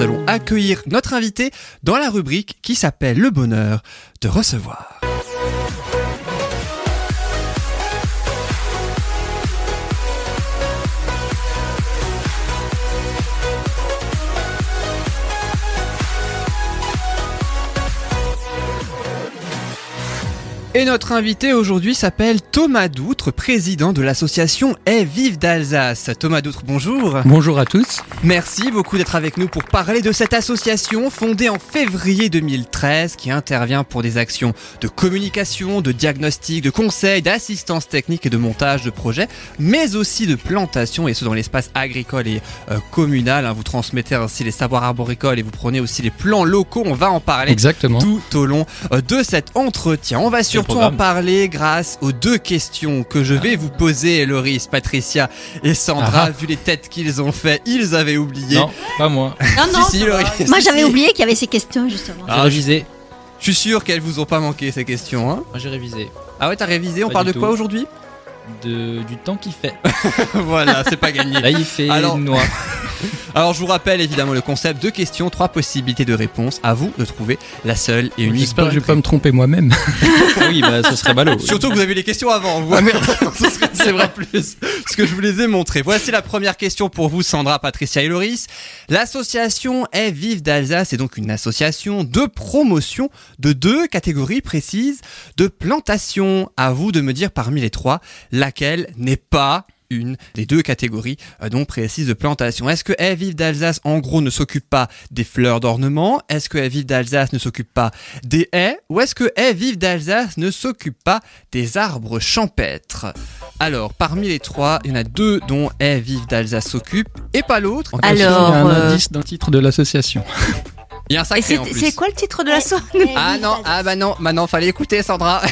nous allons accueillir notre invité dans la rubrique qui s'appelle Le bonheur de recevoir. Et notre invité aujourd'hui s'appelle Thomas Doutre, président de l'association Et Vive d'Alsace. Thomas Doutre, bonjour. Bonjour à tous. Merci beaucoup d'être avec nous pour parler de cette association fondée en février 2013 qui intervient pour des actions de communication, de diagnostic, de conseil, d'assistance technique et de montage de projets, mais aussi de plantation et ce dans l'espace agricole et euh, communal. hein. Vous transmettez ainsi les savoirs arboricoles et vous prenez aussi les plans locaux. On va en parler Exactement. tout au long euh, de cet entretien. On va surtout en parler grâce aux deux questions que je vais vous poser, Loris, Patricia et Sandra. Ah. Vu les têtes qu'ils ont fait, ils avaient oublié. Non, pas moi. Non, non. Si, si, Loris. Moi, j'avais si. oublié qu'il y avait ces questions, justement. J'ai révisé. Je suis sûr qu'elles vous ont pas manqué ces questions. Hein Moi j'ai révisé. ah ouais, t'as révisé. On Pas parle de quoi aujourd'hui? De, du temps qu'il fait. Voilà, c'est pas gagné. Là il fait Alors- noir. Alors je vous rappelle évidemment le concept deux questions, trois possibilités de réponse. À vous de trouver la seule et unique J'espère que je vais pas me tromper moi-même. Ah oui, bah ce serait ballot. Surtout que vous avez les questions avant. Vous. Ce serait- C'est vrai plus. Ce que je vous les ai montrés. Voici la première question pour vous, Sandra, Patricia et Loris. L'association Est Vive d'Alsace est donc une association de promotion de deux catégories précises de plantation. À vous de me dire parmi les trois laquelle n'est pas une des deux catégories euh, donc précises de plantation. Est-ce que Vive d'Alsace en gros ne s'occupe pas des fleurs d'ornement? Est-ce que Vive d'Alsace ne s'occupe pas des haies? Ou est-ce que Vive d'Alsace ne s'occupe pas des arbres champêtres? Alors, parmi les trois, il y en a deux dont Vive d'Alsace s'occupe et pas l'autre. En tout cas, Alors, il y a un euh, indice d'un titre de l'association. Il y a un sacré c'est en plus. c'est quoi le titre de la soirée Ah non, ah bah non, maintenant fallait écouter Sandra.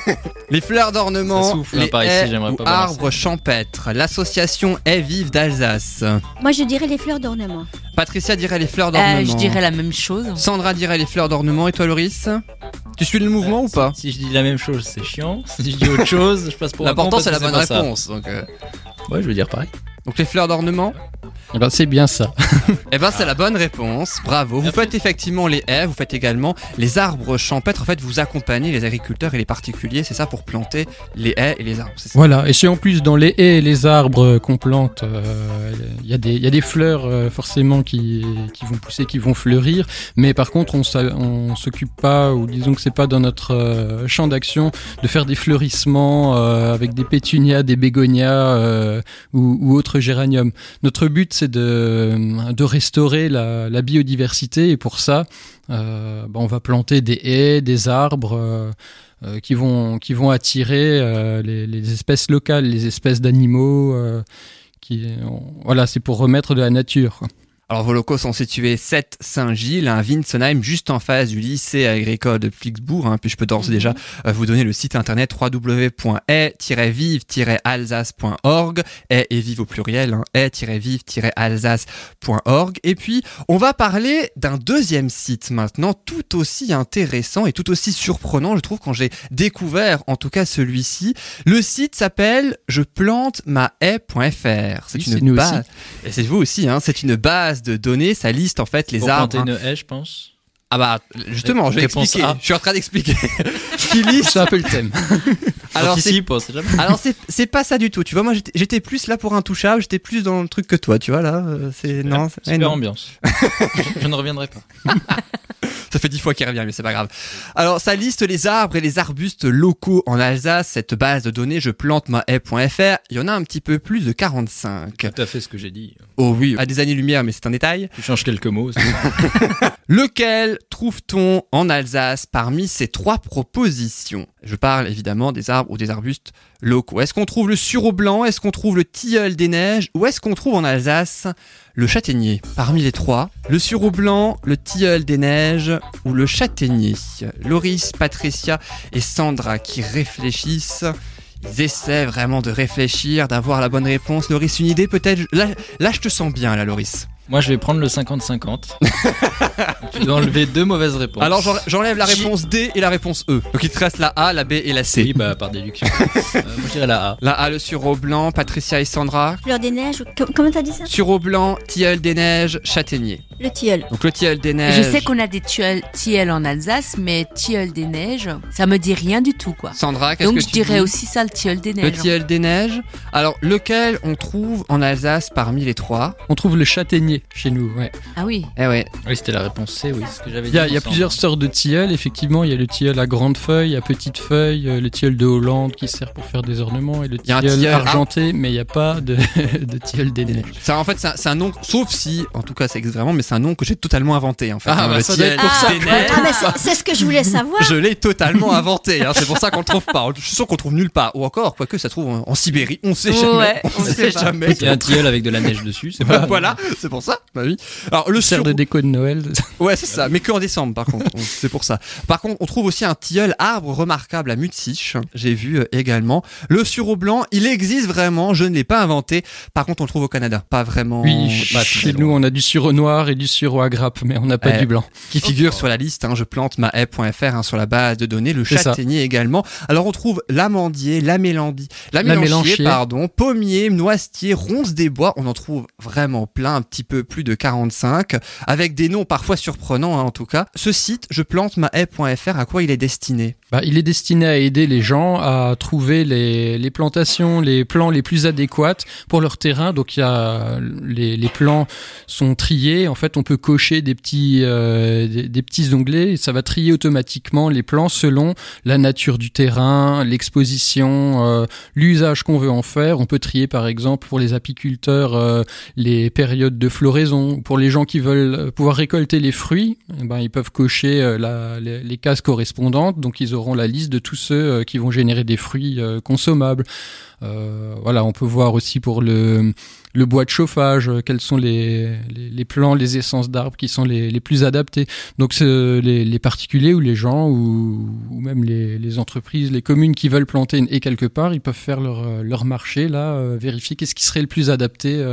les fleurs d'ornement, hein, les par ici, haies ou pas arbres champêtres. L'association Est Vive d'Alsace. Moi, je dirais les fleurs d'ornement. Patricia dirait les fleurs d'ornement. Euh, je dirais la même chose. Sandra dirait les fleurs d'ornement et toi Loris Tu suis le mouvement ou pas Si je dis la même chose, c'est chiant. Si je dis autre chose, je passe pour L'important c'est la bonne ça. réponse. Donc, euh, Ouais, je veux dire pareil. donc les fleurs d'ornement Eh ben, c'est bien ça. Eh ben c'est la bonne réponse, bravo. Vous faites effectivement les haies, vous faites également les arbres champêtres. En fait, vous accompagnez les agriculteurs et les particuliers, c'est ça, pour planter les haies et les arbres. c'est ça? Voilà. Et si en plus dans les haies et les arbres qu'on plante, euh, il y, a des- il y a des fleurs euh, forcément qui, qui vont pousser, qui vont fleurir. Mais par contre, on on s'occupe pas, ou disons que c'est pas dans notre euh, champ d'action, de faire des fleurissements avec des pétunias, des bégonias ou, ou autres géraniums. Notre but, c'est de, restaurer la, biodiversité et pour ça, euh, bah, on va planter des haies, des arbres. euh, euh, qui vont attirer les, espèces locales, les espèces d'animaux. qui voilà, c'est pour remettre de la nature. Alors vos locaux sont situés 7 Saint-Gilles, à Winsenheim, juste en face du lycée agricole de Flixbourg. hein. Puis je peux d'ores et déjà euh, vous donner le site internet www.e-vive-alsace.org. Et et vive au pluriel, hein, e-vive-alsace.org. Et puis on va parler d'un deuxième site maintenant, tout aussi intéressant et tout aussi surprenant, je trouve, quand j'ai découvert en tout cas celui-ci. Le site s'appelle je plante ma haie.fr. C'est Oui, une base. aussi. Et c'est vous aussi, hein, c'est une base de données, ça liste en fait les Pour arbres. hein. une haie, je pense. Ah bah justement, je vais expliquer. Je suis en train d'expliquer. C'est un peu le thème. Alors c'est alors pas ça du tout. Tu vois, moi j'étais- plus là pour un touchable, j'étais plus dans le truc que toi. Tu vois là, euh, c'est non, c'est- ambiance. je, je ne reviendrai pas. Ça fait dix fois qu'il revient, mais c'est pas grave. Alors, ça liste les arbres et les arbustes locaux en Alsace. Cette base de données, je plante ma haie.fr. Il y en a un petit peu plus de 45. Tout à fait ce que j'ai dit. Oh oui, à des années-lumière, mais c'est un détail. Tu changes quelques mots. Lequel trouve-t-on en Alsace parmi ces trois propositions Je parle évidemment des arbres ou des arbustes locaux. Est-ce qu'on trouve le sureau blanc? Est-ce qu'on trouve le tilleul des neiges? Ou est-ce qu'on trouve en Alsace le châtaignier? Parmi les trois, le sureau blanc, le tilleul des neiges ou le châtaignier? Loris, Patricia et Sandra qui réfléchissent. Ils essaient vraiment de réfléchir, d'avoir la bonne réponse. Loris, une idée peut-être? Là, je te sens bien, là, Loris. Moi, je vais prendre le 50-50. tu dois enlever deux mauvaises réponses. Alors j'en- j'enlève la réponse D et la réponse E. Donc il te reste la A, la B et la C. Oui, bah par déduction. Euh, moi, je dirais la A. La A, le sureau blanc, Patricia et Sandra. Fleurs des neiges, com- comment t'as dit ça Sureau blanc, tilleul des neiges, châtaignier. Le tilleul. Donc le tilleul des neiges. Je sais qu'on a des tilleuls, tilleuls en Alsace, mais tilleul des neiges, ça me dit rien du tout, quoi. Sandra, qu'est-ce Donc que je tu dirais dis aussi ça, le tilleul des Le neiges. tilleul des neiges. Alors, lequel on trouve en Alsace parmi les trois? On trouve le châtaignier chez nous, ouais. Ah oui. Eh ouais. Oui, c'était la réponse C, oui, c'est ce que j'avais Il dit. y a, il y a plusieurs sortes de tilleuls, effectivement. Il y a le tilleul à grande feuille, à petite feuille, euh, le tilleul de Hollande qui sert pour faire des ornements, et le Il y a un tilleul tilleul- argenté, mais il n'y a pas de, de tilleul des neiges. Ça, en fait, c'est un, c'est un nom, sauf si, en tout cas, ça existe vraiment, mais c'est un nom que j'ai totalement inventé, en fait. Ah, hein, bah, ça tilleul pour ça. Ah, c'est- c'est ce que je voulais savoir. Je l'ai totalement inventé, hein, c'est pour ça qu'on le trouve pas. Je suis sûr qu'on le trouve nulle part. Ou encore, quoique ça se trouve en, en Sibérie, on sait jamais. Ouais, on on sait jamais. Il y a un tilleul avec de la neige dessus, c'est pas. voilà, c'est pour ça. Bah oui. Alors le Sert sur... de déco de Noël. Ouais, c'est ça, mais que en décembre par contre. On- c'est pour ça. Par contre, on trouve aussi un tilleul arbre remarquable à Mutsich. J'ai vu euh, également. Le sureau blanc, il existe vraiment, je ne l'ai pas inventé. Par contre, on le trouve au Canada, pas vraiment Oui, pas chez nous, on a du sureau noir et du sureau à grappe, mais on n'a pas Eh, du blanc. qui figure sur la liste. Hein, je plante ma haie.fr hein, sur la base de données. Le ça. châtaignier également. Alors on trouve l'amandier, la mélambie, la mélanchier. pardon, pommier, noisetier, ronce des bois. On en trouve vraiment plein, un petit peu plus de 45, avec des noms parfois surprenants hein, en tout cas. Ce site, je plante ma haie.fr, à quoi il est destiné? Bah, il est destiné à aider les gens à trouver les, plantations, les plants les plus adéquats pour leur terrain. Donc il y a les, les plants sont triés. En fait, on peut cocher des petits euh, des, petits onglets et ça va trier automatiquement les plants selon la nature du terrain, l'exposition, euh, l'usage qu'on veut en faire. On peut trier par exemple pour les apiculteurs euh, les périodes de floraison. Pour les gens qui veulent euh, pouvoir récolter les fruits, eh ben, ils peuvent cocher euh, les, cases correspondantes. Donc ils auront la liste de tous ceux euh, qui vont générer des fruits consommables. Voilà, on peut voir aussi pour le, bois de chauffage, quels sont les, les, plants, les essences d'arbres qui sont les, les plus adaptés. Donc les, les particuliers ou les gens ou, même les, entreprises, les communes qui veulent planter haie quelque part, ils peuvent faire leur, leur marché là, vérifier qu'est-ce qui serait le plus adapté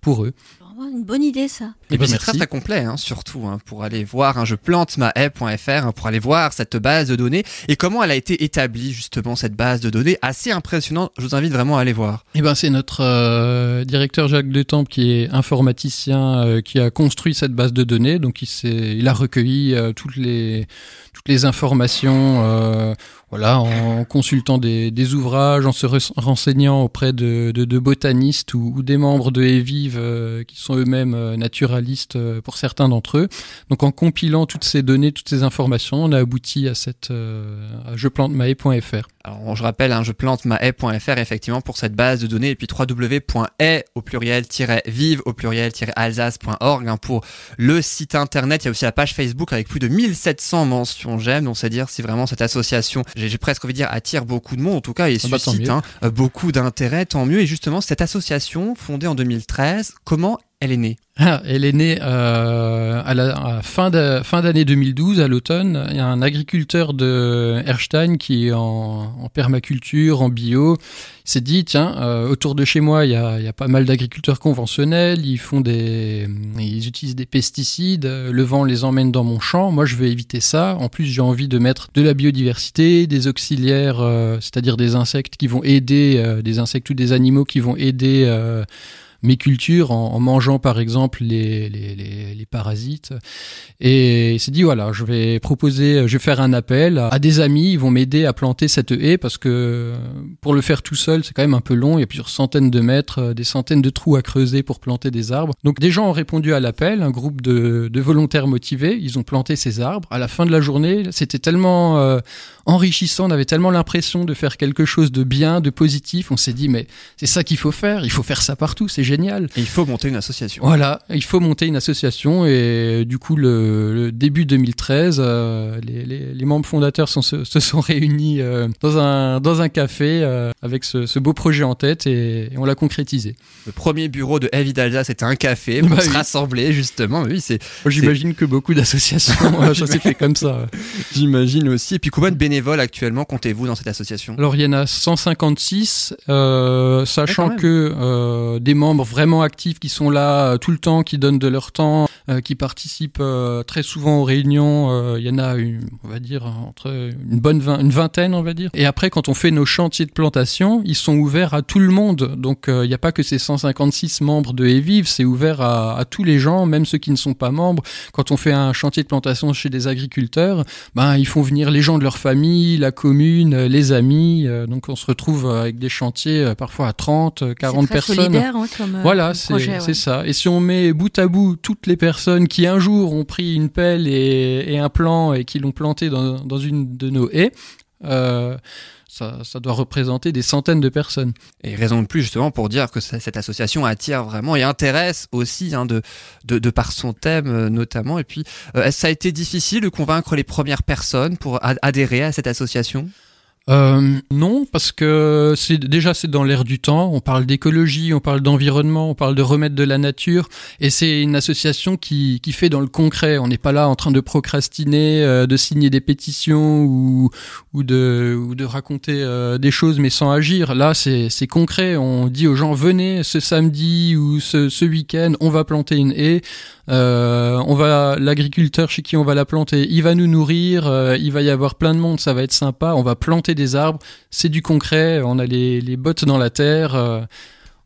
pour eux. Vraiment une bonne idée, ça. Et Eh ben, puis c'est très très complet, hein, surtout hein, pour aller voir. Hein, je plante ma haie.fr hein, pour aller voir cette base de données et comment elle a été établie justement cette base de données. Assez impressionnant. Je vous invite vraiment à aller voir. Eh ben, c'est notre euh, directeur Jacques Detemps qui est informaticien euh, qui a construit cette base de données. Donc il, s'est- il a recueilli euh, toutes les toutes les informations, euh, voilà, en consultant des, des ouvrages, en se re- renseignant auprès de, de, de botanistes ou, ou des membres de Evive euh, qui sont eux-mêmes euh, naturalistes euh, pour certains d'entre eux. Donc en compilant toutes ces données, toutes ces informations, on a abouti à cette euh, à jeplantemaae.fr. Alors je rappelle, hein, je plante ma haie.fr effectivement pour cette base de données et puis www.haie au pluriel-vive au pluriel-alsace.org hein, pour le site internet. Il y a aussi la page Facebook avec plus de 1700 mentions j'aime. Donc c'est à dire si vraiment cette association, j'ai presque envie de dire, attire beaucoup de monde en tout cas et Ah bah, suscite hein, beaucoup d'intérêt, tant mieux. Et justement cette association fondée en 2013, comment elle est née Ah, elle est née euh, à la fin d'année 2012, à l'automne. Il y a un agriculteur de Erstein qui est en, permaculture, en bio. Il s'est dit, tiens, euh, autour de chez moi, il y a, pas mal d'agriculteurs conventionnels. Ils font des, ils utilisent des pesticides. Le vent les emmène dans mon champ. Moi, je veux éviter ça. En plus, j'ai envie de mettre de la biodiversité, des auxiliaires, euh, c'est-à-dire des insectes qui vont aider, euh, des insectes ou des animaux qui vont aider. Mes cultures en, en mangeant par exemple les, les, les, les parasites. Et il s'est dit voilà, je vais proposer, je vais faire un appel à, des amis, ils vont m'aider à planter cette haie parce que pour le faire tout seul, c'est quand même un peu long, il y a plusieurs centaines de mètres, euh, des centaines de trous à creuser pour planter des arbres. Donc des gens ont répondu à l'appel, un groupe de, de volontaires motivés, ils ont planté ces arbres. À la fin de la journée, c'était tellement euh, enrichissant, on avait tellement l'impression de faire quelque chose de bien, de positif, on s'est dit mais c'est ça qu'il faut faire, il faut faire ça partout, génial. Et il faut monter une association. Voilà, il faut monter une association et du coup le, le début 2013, euh, les, les, les membres fondateurs sont- se, se sont réunis euh, dans un dans un café euh, avec ce, ce beau projet en tête et, et on l'a concrétisé. Le premier bureau de Heavy d'Alsace c'était un café pour Bah se oui. rassembler justement. Oui, c'est J'imagine que beaucoup d'associations euh, ça s'est fait comme ça. j'imagine aussi. Et puis combien de bénévoles actuellement comptez-vous dans cette association? Alors il y en a 156, euh, Ouais, sachant que euh, des membres vraiment actifs qui sont là euh, tout le temps, qui donnent de leur temps, euh, qui participent euh, très souvent aux réunions. Il y en a, une, on va dire, entre une bonne vingt- une vingtaine, on va dire. Et après, quand on fait nos chantiers de plantation, ils sont ouverts à tout le monde. Donc, il n'y a pas que ces 156 membres de Evive, c'est ouvert à, à tous les gens, même ceux qui ne sont pas membres. Quand on fait un chantier de plantation chez des agriculteurs, ben, ils font venir les gens de leur famille, la commune, les amis. donc, on se retrouve avec des chantiers parfois à 30, euh, 40 C'est très personnes. solidaire hein, comme, euh, Voilà, comme c'est projet, ouais. c'est ça. Et si on met bout à bout toutes les personnes qui un jour ont pris une pelle et, et un plan et qui l'ont planté dans, dans une de nos haies, euh, ça, ça doit représenter des centaines de personnes. Et raison de plus justement pour dire que cette association attire vraiment et intéresse aussi hein, de, de, de par son thème euh, notamment. Et puis, euh, ça a été difficile de convaincre les premières personnes pour ad- adhérer à cette association? Euh, non, parce que c'est déjà c'est dans l'air du temps. On parle d'écologie, on parle d'environnement, on parle de remettre de la nature, et c'est une association qui qui fait dans le concret. On n'est pas là en train de procrastiner, euh, de signer des pétitions ou ou de ou de raconter euh, des choses mais sans agir. Là, c'est c'est concret. On dit aux gens venez ce samedi ou ce ce week-end, on va planter une haie. Euh, on va l'agriculteur chez qui on va la planter, il va nous nourrir, euh, il va y avoir plein de monde, ça va être sympa. On va planter des arbres, c'est du concret. On a les, bottes dans la terre.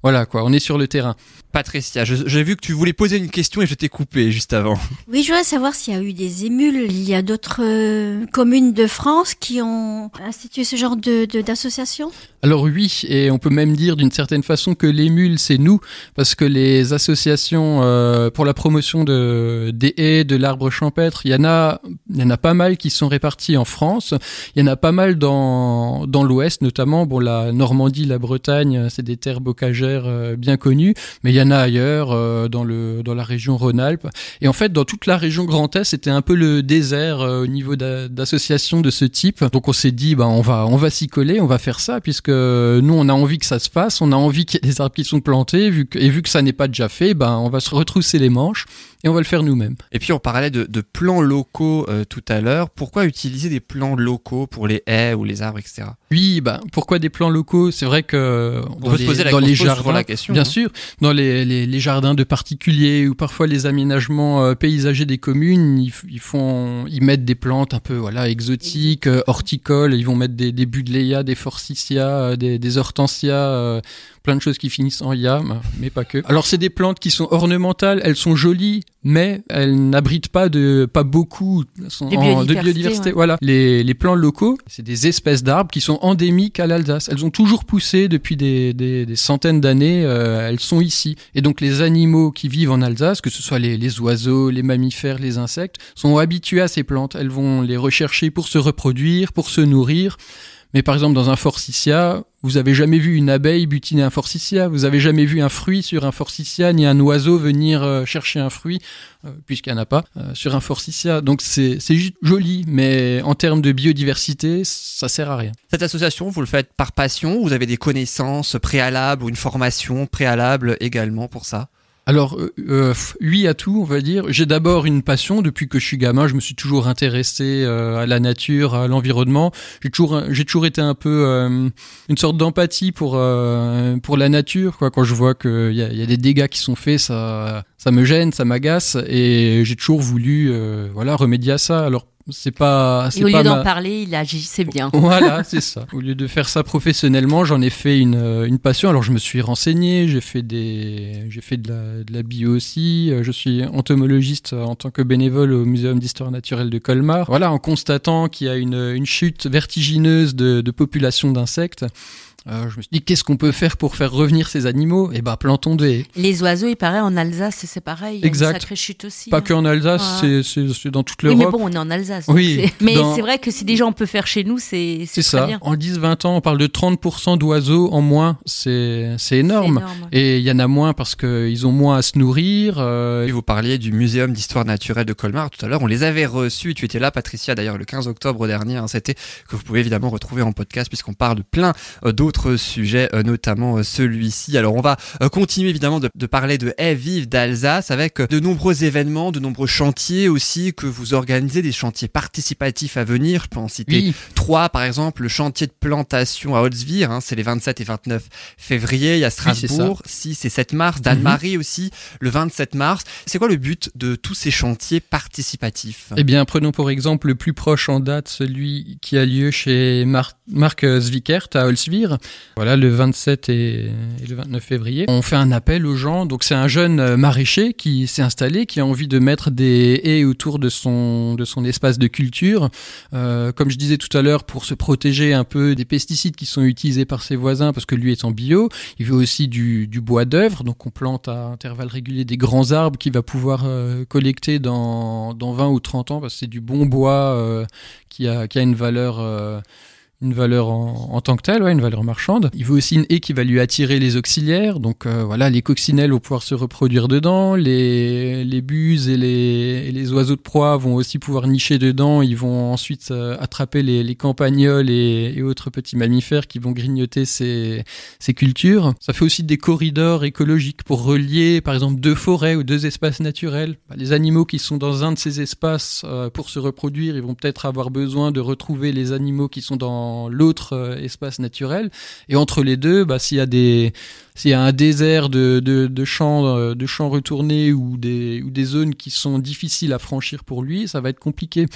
Voilà quoi, on est sur le terrain. Patricia, j'ai vu que tu voulais poser une question et je t'ai coupé juste avant. Oui, je voudrais savoir s'il y a eu des émules. Il y a d'autres euh, communes de France qui ont institué ce genre de de- d'association? Alors oui, et on peut même dire d'une certaine façon que l'émule c'est nous, parce que les associations euh, pour la promotion de des haies, de l'arbre champêtre, il y en a, il y en a pas mal qui sont répartis en France. Il y en a pas mal dans dans l'Ouest, notamment. Bon, la Normandie, la Bretagne, c'est des terres bocagères euh, bien connues, mais il y en a ailleurs euh, dans le dans la région Rhône-Alpes. Et en fait, dans toute la région Grand Est, c'était un peu le désert euh, au niveau d'a- d'associations de ce type. Donc on s'est dit, bah on va on va s'y coller, on va faire ça, puisque nous on a envie que ça se passe, on a envie qu'il y ait des arbres qui sont plantés, vu que, et vu que ça n'est pas déjà fait, ben on va se retrousser les manches et on va le faire nous-mêmes. Et puis on parlait de, de plans locaux euh, tout à l'heure. Pourquoi utiliser des plans locaux pour les haies ou les arbres, etc. Oui, ben pourquoi des plans locaux? C'est vrai que On peut se poser la, dans les souvent jardins, la question. Bien hein. sûr, dans les, les, les jardins de particuliers ou parfois les aménagements euh, paysagers des communes, ils, ils font, ils mettent des plantes un peu voilà exotiques, euh, horticoles. Ils vont mettre des, des buddleia, des forsythia, euh, des, des hortensias, euh, plein de choses qui finissent en ya, mais- pas que. Alors c'est des plantes qui sont ornementales, elles sont jolies, mais elles n'abritent pas de pas beaucoup sont De en- de biodiversité, biodiversité. ouais. Voilà, les, les plants locaux, c'est des espèces d'arbres qui sont endémiques à l'Alsace. Elles ont toujours poussé depuis des, des, des centaines d'années. euh, elles sont ici. Et donc les animaux qui vivent en Alsace, que ce soit les, les oiseaux, les mammifères, les insectes, sont habitués à ces plantes. Elles vont les rechercher pour se reproduire, pour se nourrir. Mais par exemple, dans un forsythia, vous avez jamais vu une abeille butiner un forsythia, vous avez jamais vu un fruit sur un forsythia, ni un oiseau venir euh, chercher un fruit, euh, puisqu'il n'y en a pas, euh, sur un forsythia? Donc c'est juste joli, mais en termes de biodiversité, ça sert à rien. Cette association, vous le faites par passion? Vous avez des connaissances préalables ou une formation préalable également pour ça? Alors, euh, euh, oui à tout, on va dire. J'ai d'abord une passion. Depuis que je suis gamin, je me suis toujours intéressé euh, à la nature, à l'environnement. J'ai toujours, j'ai toujours été un peu euh, une sorte d'empathie pour pour la nature. Quoi. Quand je vois qu'il y a, y a des dégâts qui sont faits, ça ça me gêne, ça m'agace, et j'ai toujours voulu voilà remédier à ça. Alors c'est pas c'est Et au pas lieu d'en ma- parler, il agissait bien. voilà, c'est ça. Au lieu de faire ça professionnellement, j'en ai fait une, euh, une passion. Alors je me suis renseigné, j'ai fait des, j'ai fait de la, de la bio aussi. Euh, Je suis entomologiste euh, en tant que bénévole au Muséum d'histoire naturelle de Colmar. Voilà, en constatant qu'il y a une, une chute vertigineuse de, de population d'insectes. Euh, je me suis dit qu'est-ce qu'on peut faire pour faire revenir ces animaux? Eh ben plantons des. Les oiseaux, il paraît, en Alsace, c'est pareil. Il y a Exact. une sacrée chute aussi. Pas hein. que en Alsace, Ouais. c'est- dans toute Oui, l'Europe. mais bon, on est en Alsace. Oui, Mais dans- c'est vrai que si déjà on peut faire chez nous, c'est C'est c'est ça. bien. En 10-20 ans, on parle de 30% d'oiseaux en moins. C'est c'est énorme. Énorme. Et il y en a moins parce qu'ils ont moins à se nourrir. euh, Et vous parliez du Muséum d'histoire naturelle de Colmar tout à l'heure. On les avait reçus. Tu étais là, Patricia, d'ailleurs, le 15 octobre dernier. hein, C'était que vous pouvez évidemment retrouver en podcast puisqu'on parle de plein euh, d'autres d'autres sujets, euh, notamment euh, celui-ci. Alors on va euh, continuer évidemment de, de parler de Haies vives d'Alsace avec de nombreux événements, de nombreux chantiers aussi que vous organisez, des chantiers participatifs à venir. Je peux en citer Oui, trois par exemple, le chantier de plantation à Holzwir, hein, c'est les 27 et 29 février, il y a. Strasbourg, 6 et 7 mars, Dan-Marie aussi, le 27 mars. C'est quoi le but de tous ces chantiers participatifs? Eh bien, prenons pour exemple le plus proche en date, celui qui a lieu chez Mar- Marc Zwickert à Holzwir. Voilà, le 27 et, et le 29 février. On fait un appel aux gens. Donc, c'est un jeune euh, maraîcher qui s'est installé, qui a envie de mettre des haies autour de son, de son espace de culture. Euh, comme je disais tout à l'heure, pour se protéger un peu des pesticides qui sont utilisés par ses voisins, parce que lui est en bio. Il veut aussi du, bois d'œuvre. Donc, on plante à intervalles réguliers des grands arbres qu'il va pouvoir euh, collecter dans, dans 20 ou 30 ans, parce que c'est du bon bois euh, qui, a, qui a une valeur. Une valeur en, tant que telle, une valeur marchande. Il veut aussi une haie qui va lui attirer les auxiliaires. Donc euh, voilà, les coccinelles vont pouvoir se reproduire dedans, les, les buses et les, les oiseaux de proie vont aussi pouvoir nicher dedans. Ils vont ensuite euh, attraper les, les campagnols et, et autres petits mammifères qui vont grignoter ces, ces cultures. Ça fait aussi des corridors écologiques pour relier, par exemple, deux forêts ou deux espaces naturels. Bah, les animaux qui sont dans un de ces espaces euh, pour se reproduire, ils vont peut-être avoir besoin de retrouver les animaux qui sont dans l'autre euh, espace naturel. Et entre les deux, bah, s'il y a des s'il y a un désert de, de, de champs euh, de champs retournés ou des ou des zones qui sont difficiles à franchir pour lui, ça va être compliqué.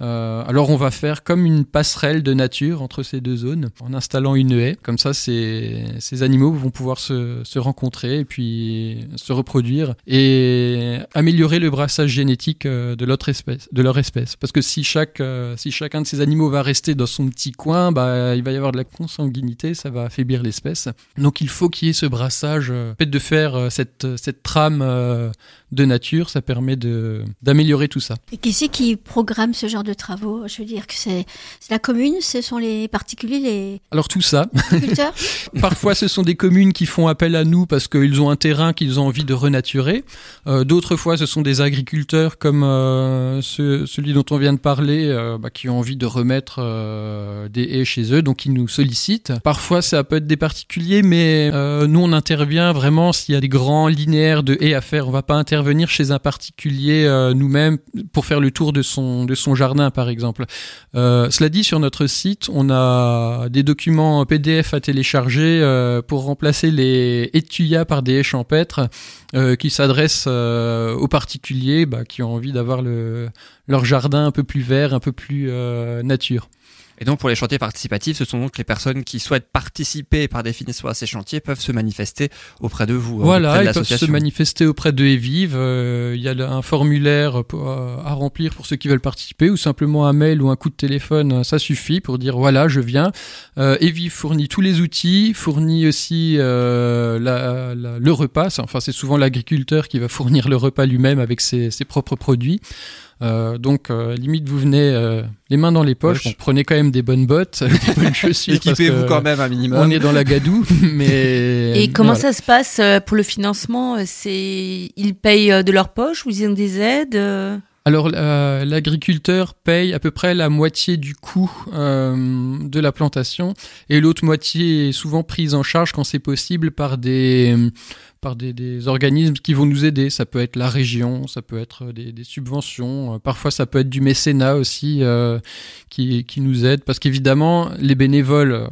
Euh, alors on va faire comme une passerelle de nature entre ces deux zones en installant une haie. Comme ça, ces, ces animaux vont pouvoir se, se rencontrer et puis se reproduire et améliorer le brassage génétique euh, de, l'autre espèce, de leur espèce. Parce que si, chaque, euh, si chacun de ces animaux va rester dans son petit coin, bah, il va y avoir de la consanguinité, ça va affaiblir l'espèce. Donc il faut qu'il y ait ce brassage. Peut-être de faire cette, cette trame de nature, ça permet de, d'améliorer tout ça. Et qui c'est qui programme ce genre de travaux Je veux dire que c'est la commune, ce sont les particuliers, les Alors tout ça, agriculteurs Parfois, ce sont des communes qui font appel à nous parce qu'ils ont un terrain qu'ils ont envie de renaturer. Euh, D'autres fois, ce sont des agriculteurs comme euh, ce- celui dont on vient de parler, euh, bah, qui ont envie de remettre des haies chez eux, donc ils nous sollicitent. Parfois, ça peut être des particuliers, mais nous, on intervient vraiment s'il y a des grands linéaires de haies à faire. On va pas intervenir chez un particulier nous-mêmes pour faire le tour de son de son jardin, par exemple. Euh, cela dit, sur notre site, on a des documents PDF à télécharger euh, pour remplacer les étuyas par des haies champêtres euh, qui s'adressent aux particuliers bah, qui ont envie d'avoir le, leur jardin un peu plus vert, un peu plus nature. Et donc pour les chantiers participatifs, ce sont donc les personnes qui souhaitent participer par définition à ces chantiers peuvent se manifester auprès de vous. hein, Voilà, de ils peuvent se manifester auprès de Evive. Euh, Il y a un formulaire euh, à remplir pour ceux qui veulent participer, ou simplement un mail ou un coup de téléphone, euh, ça suffit pour dire voilà, je viens. Euh, Evive fournit tous les outils, fournit aussi euh, la- la- le repas. Enfin, c'est souvent l'agriculteur qui va fournir le repas lui-même avec ses, ses propres produits. Euh, donc, euh, limite, vous venez euh, les mains dans les poches. Prenez quand même des bonnes bottes, des bonnes chaussures. Équipez-vous quand même un minimum. On est dans la gadoue, mais. Et comment voilà. ça se passe euh, pour le financement euh, C'est ils payent euh, de leur poche ou ils ont des aides euh? Alors, euh, l'agriculteur paye à peu près la moitié du coût euh, de la plantation et l'autre moitié est souvent prise en charge quand c'est possible par des par des, des organismes qui vont nous aider. Ça peut être la région, ça peut être des, des subventions, euh, parfois ça peut être du mécénat aussi euh, qui, qui nous aide. Parce qu'évidemment, les bénévoles, euh,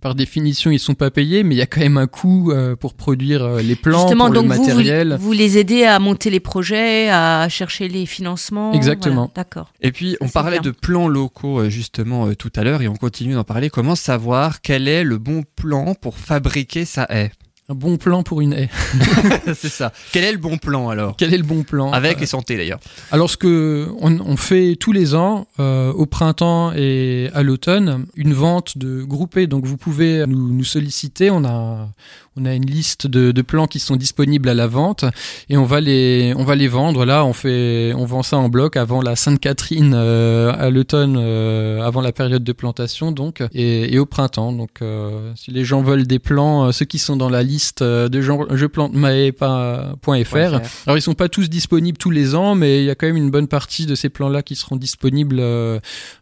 par définition, ils sont pas payés, mais il y a quand même un coût euh, pour produire euh, les plants, Justement, pour donc le vous, matériel. vous les aidez à monter les projets, à chercher les financements. Exactement. Voilà, D'accord. Et puis, on parlait bien. de plans locaux euh, justement euh, tout à l'heure et on continue d'en parler. Comment savoir quel est le bon plan pour fabriquer sa haie? Un bon plan pour une haie. C'est ça. Quel est le bon plan alors? Quel est le bon plan? Avec Euh, et santé d'ailleurs. Alors ce que on, on fait tous les ans, euh, au printemps et à l'automne, une vente de groupés. Donc vous pouvez nous, nous solliciter. On a on a une liste de, de plans qui sont disponibles à la vente et on va les on va les vendre. Là, on fait on vend ça en bloc avant la Sainte-Catherine euh, à l'automne, euh, avant la période de plantation donc et, et au printemps. Donc euh, si les gens veulent des plans, ceux qui sont dans la liste de gens je plante alors ils sont pas tous disponibles tous les ans, mais il y a quand même une bonne partie de ces plans-là qui seront disponibles.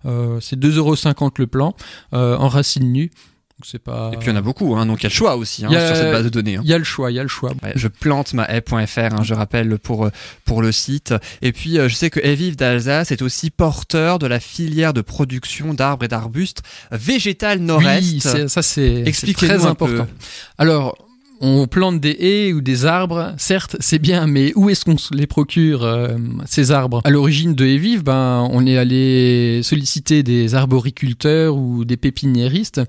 C'est 2,50€ le plan en racine nue. Donc pas. Et puis il y en a beaucoup, hein, donc il y a le choix aussi hein, a- sur cette base de données. hein. Il y a le choix, il y a le choix. Ouais, je plante ma haie.fr, hein, je rappelle pour euh, pour le site. Et puis euh, je sais que Evive d'Alsace est aussi porteur de la filière de production d'arbres et d'arbustes végétal nord-est. Oui, ça c'est très important. peu. Alors, on plante des haies ou des arbres, certes, c'est bien, mais où est-ce qu'on les procure euh, ces arbres? À l'origine de Evive, ben, on est allé solliciter des arboriculteurs ou des pépiniéristes,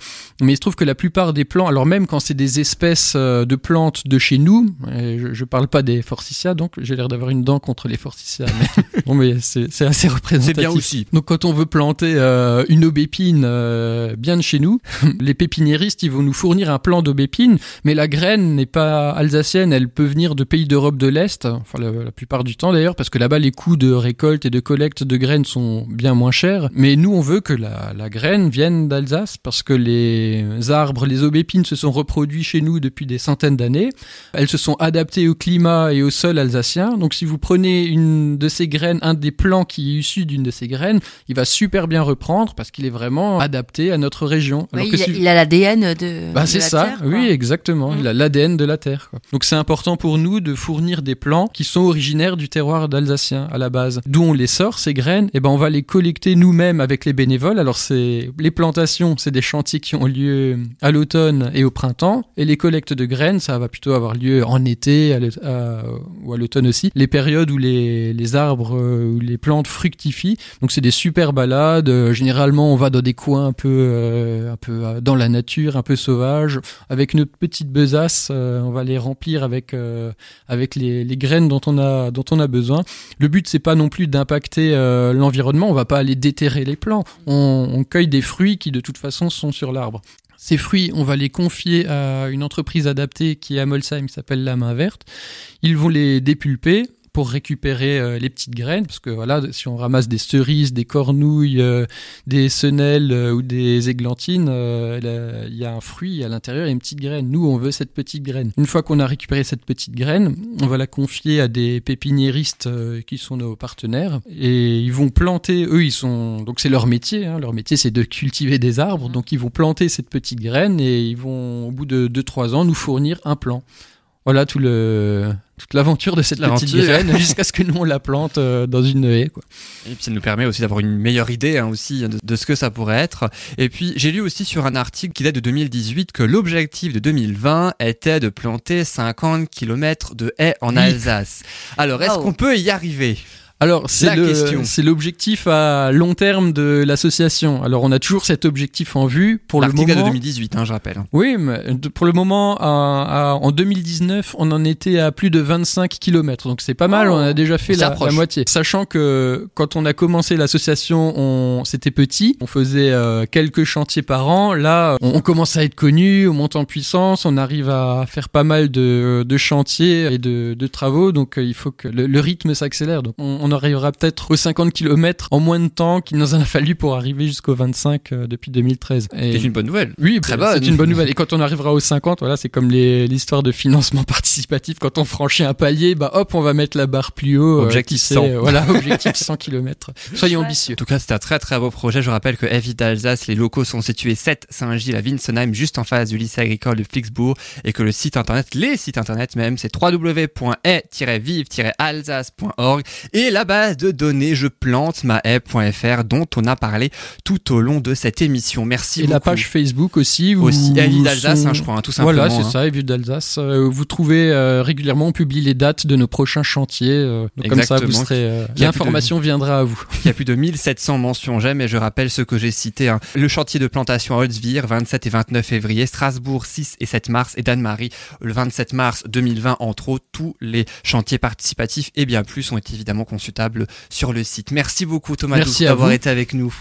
mais il se trouve que la plupart des plants, alors même quand c'est des espèces euh, de plantes de chez nous, je, je parle pas des forsythias, donc j'ai l'air d'avoir une dent contre les forsythias, mais, bon, mais c'est c'est assez représentatif. C'est bien aussi. Donc quand on veut planter euh, une aubépine euh, bien de chez nous, les pépiniéristes ils vont nous fournir un plant d'aubépine, mais la graine n'est pas alsacienne, elle peut venir de pays d'Europe de l'Est, enfin la, la plupart du temps d'ailleurs, parce que là-bas les coûts de récolte et de collecte de graines sont bien moins chers. Mais nous on veut que la, la graine vienne d'Alsace, parce que les arbres, les aubépines se sont reproduits chez nous depuis des centaines d'années. Elles se sont adaptées au climat et au sol alsacien. Donc si vous prenez une de ces graines, un des plants qui est issu d'une de ces graines, il va super bien reprendre parce qu'il est vraiment adapté à notre région. Que il, a, si- il a l'ADN de. bah, c'est ça, Terre, oui, exactement. Il a l'ADN de la terre. Donc c'est important pour nous de fournir des plants qui sont originaires du terroir d'Alsacien à la base. D'où on les sort ces graines, et ben on va les collecter nous-mêmes avec les bénévoles. Alors c'est les plantations, c'est des chantiers qui ont lieu à l'automne et au printemps, et les collectes de graines, ça va plutôt avoir lieu en été à ou à l'automne aussi. Les périodes où les, les arbres euh, ou les plantes fructifient. Donc c'est des super balades. Euh, généralement on va dans des coins un peu euh, un peu dans la nature, un peu sauvage avec notre petite besace, euh, on va les remplir avec euh, les, graines dont on a besoin. Le but c'est pas non plus d'impacter euh, l'environnement, on va pas aller déterrer les plants. On, on cueille des fruits qui de toute façon sont sur l'arbre. Ces fruits, on va les confier à une entreprise adaptée qui est à Molsheim, qui s'appelle La Main Verte. Ils vont les dépulper pour récupérer euh, les petites graines, parce que voilà, si on ramasse des cerises, des cornouilles, euh, des senelles euh, ou des églantines, il y a un fruit à l'intérieur, a une petite graine. Nous, on veut cette petite graine. Une fois qu'on a récupéré cette petite graine, on va la confier à des pépiniéristes qui sont nos partenaires et ils vont planter. Eux, ils sont donc c'est leur métier. hein, leur métier, c'est de cultiver des arbres. Donc ils vont planter cette petite graine et ils vont, au bout de 2-3 ans, nous fournir un plant. Voilà tout le toute l'aventure de cette petite graine jusqu'à ce que nous on la plante euh, dans une haie. Quoi. Et puis ça nous permet aussi d'avoir une meilleure idée hein, aussi de, de ce que ça pourrait être. Et puis j'ai lu aussi sur un article qui date de 2018 que l'objectif de 2020 était de planter 50 km de haies en Oui. Alsace. Alors est-ce Wow. qu'on peut y arriver? Alors c'est le c'est l'objectif à long terme de l'association. Alors on a toujours cet objectif en vue pour le date de moment. 2018, hein, je rappelle. Oui, mais pour le moment, à- à- en 2019, on en était à plus de 25 km. Donc c'est pas mal, Oh. on a déjà fait la, moitié. Sachant que quand on a commencé l'association, on c'était petit, on faisait euh, quelques chantiers par an. Là, on, on commence à être connu, on monte en puissance, on arrive à faire pas mal de, de chantiers et de, de travaux. Donc euh, il faut que le, le rythme s'accélère. Donc on, on arrivera peut-être aux 50 km en moins de temps qu'il nous en a fallu pour arriver jusqu'aux 25 euh, depuis 2013. Et- C'est une bonne nouvelle. oui, Très bah, bonne. C'est une bonne nouvelle. Et quand on arrivera aux 50, voilà, c'est comme l'histoire de financement participatif. Quand on franchit un palier, bah hop, on va mettre la barre plus haut. euh, Objectif qui sait, 100. euh, voilà, objectif 100 km. Soyons ambitieux. En tout cas, c'est un très très beau projet. Je rappelle que Evie d'Alsace, les locaux sont situés 7 Saint-Gilles à Winsenheim, juste en face du lycée agricole de Flixbourg, et que le site internet, les sites internet même, c'est www.e-vive-alsace.org et la base de données je plante ma haie.fr dont on a parlé tout au long de cette émission. Merci Et beaucoup. la page Facebook aussi. Où aussi d'Alsace, sont- hein, je crois, hein, tout simplement. Voilà, c'est hein. ça, Evie d'Alsace. Euh, vous trouvez euh, régulièrement, on publie les dates de nos prochains chantiers. euh, donc comme ça, vous serez. euh, L'information viendra à vous. Il y a plus de 1700 mentions j'aime et je rappelle ce que j'ai cité. Le chantier de plantation à Holzwir, 27 et 29 février, Strasbourg 6 et 7 mars et Dan-Marie le 27 mars 2020 entre autres. Tous les chantiers participatifs et bien plus sont évidemment consultables sur le site. Merci beaucoup Thomas d'avoir été avec nous.